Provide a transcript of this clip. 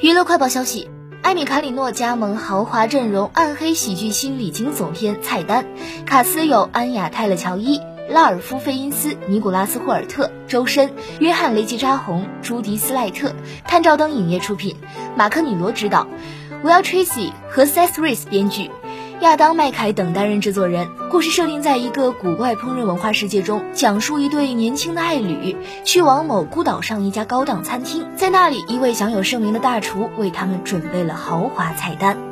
娱乐快报消息：艾米卡里诺加盟豪华阵容暗黑喜剧心理惊悚片菜单，卡斯有安雅泰勒乔伊、拉尔夫费因斯、尼古拉斯霍尔特、周深、约翰雷吉扎洪、朱迪斯赖特，探照灯影业出品，马克米罗执导，Will Tracy 和 Seth Rice 编剧。亚当·麦凯等担任制作人。故事设定在一个古怪烹饪文化世界中，讲述一对年轻的爱侣去往某孤岛上一家高档餐厅，在那里，一位享有盛名的大厨为他们准备了豪华菜单。